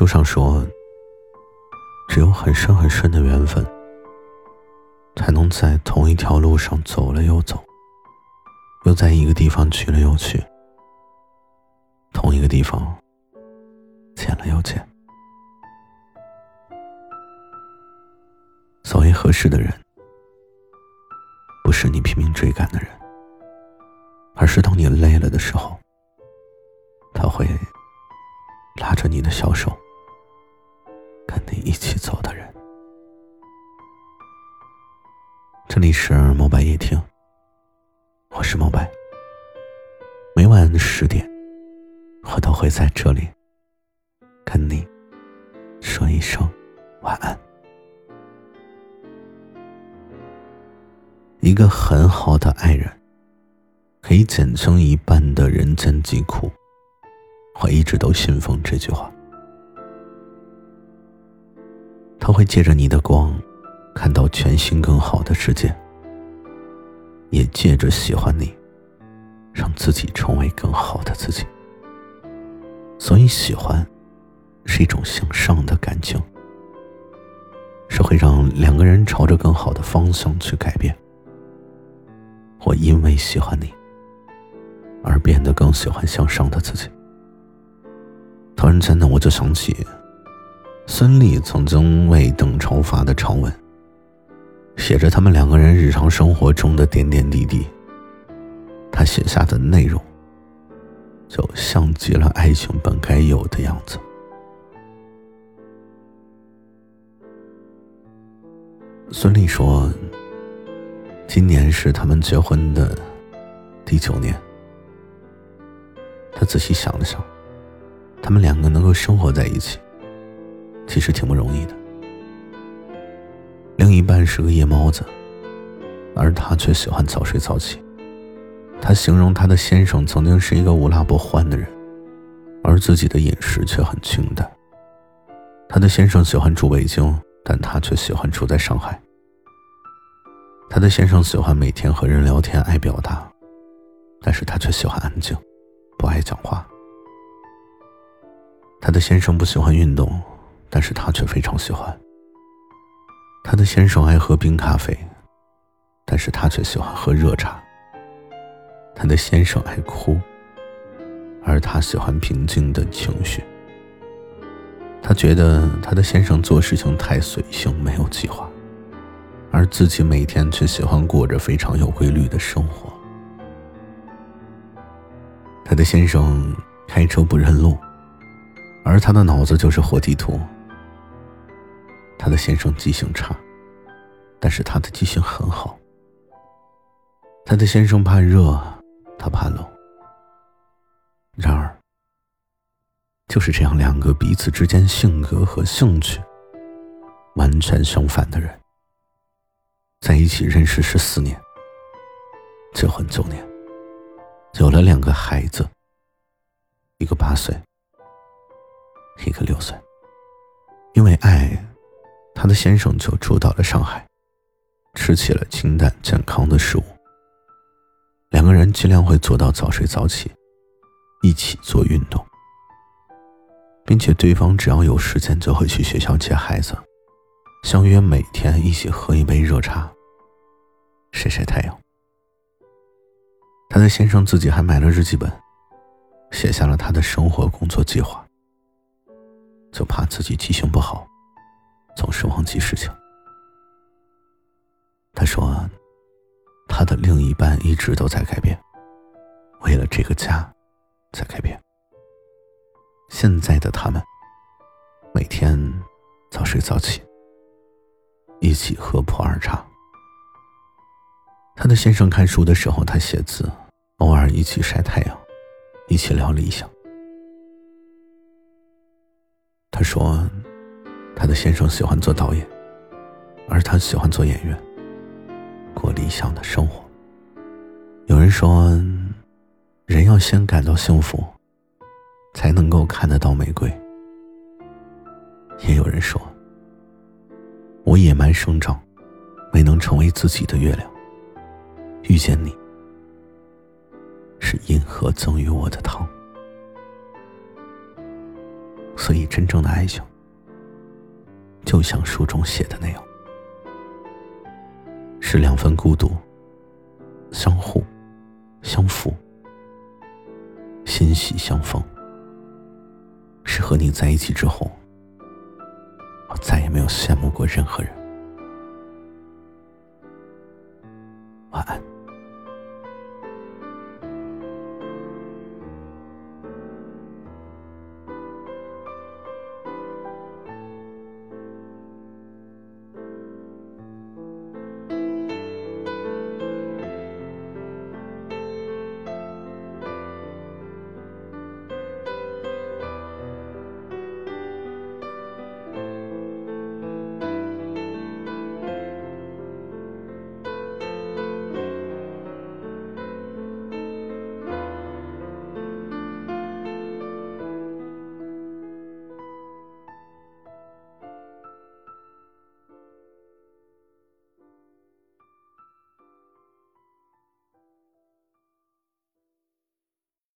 书上说，只有很深很深的缘分，才能在同一条路上走了又走，又在一个地方去了又去，同一个地方见了又见。所谓合适的人，不是你拼命追赶的人，而是当你累了的时候，他会。拉着你的小手，这里是墨白夜听，我是墨白。每晚十点，我都会在这里跟你说一声晚安。一个很好的爱人，可以减轻一半的人间疾苦。我一直都信奉这句话。他会借着你的光，看到全新更好的世界，也借着喜欢你，让自己成为更好的自己。所以，喜欢是一种向上的感情，是会让两个人朝着更好的方向去改变。我因为喜欢你，而变得更喜欢向上的自己。突然间呢，我就想起孙俪曾经为邓超发的长文，写着他们两个人日常生活中的点点滴滴。他写下的内容，就像极了爱情本该有的样子。孙俪说：“今年是他们结婚的第九年。”他仔细想了想。他们两个能够生活在一起，其实挺不容易的。另一半是个夜猫子，而他却喜欢早睡早起。他形容他的先生曾经是一个无辣不欢的人，而自己的饮食却很清淡。他的先生喜欢住北京，但他却喜欢住在上海。他的先生喜欢每天和人聊天，爱表达，但是他却喜欢安静，不爱讲话。他的先生不喜欢运动，但是他却非常喜欢。他的先生爱喝冰咖啡，但是他却喜欢喝热茶。他的先生爱哭，而他喜欢平静的情绪。他觉得他的先生做事情太随性，没有计划，而自己每天却喜欢过着非常有规律的生活。他的先生开车不认路。而他的脑子就是活地图。他的先生记性差，但是他的记性很好。他的先生怕热，他怕冷。然而，就是这样两个彼此之间性格和兴趣完全相反的人，在一起认识十四年，结婚九年，有了两个孩子，一个八岁。一个六岁，因为爱，他的先生就住到了上海，吃起了清淡健康的食物。两个人尽量会做到早睡早起，一起做运动，并且对方只要有时间就会去学校接孩子，相约每天一起喝一杯热茶，晒晒太阳。他的先生自己还买了日记本，写下了他的生活工作计划。就怕自己记性不好，总是忘记事情。他说，他的另一半一直都在改变，为了这个家，在改变。现在的他们，每天早睡早起，一起喝普洱茶。他的先生看书的时候，他写字，偶尔一起晒太阳，一起聊理想。他说：“他的先生喜欢做导演，而他喜欢做演员，过理想的生活。”有人说：“人要先感到幸福，才能够看得到玫瑰。”也有人说：“我野蛮生长，没能成为自己的月亮。遇见你，是银河赠予我的糖。”所以，真正的爱情，就像书中写的那样，是两份孤独，相互相扶，欣喜相逢。是和你在一起之后，我再也没有羡慕过任何人。晚安。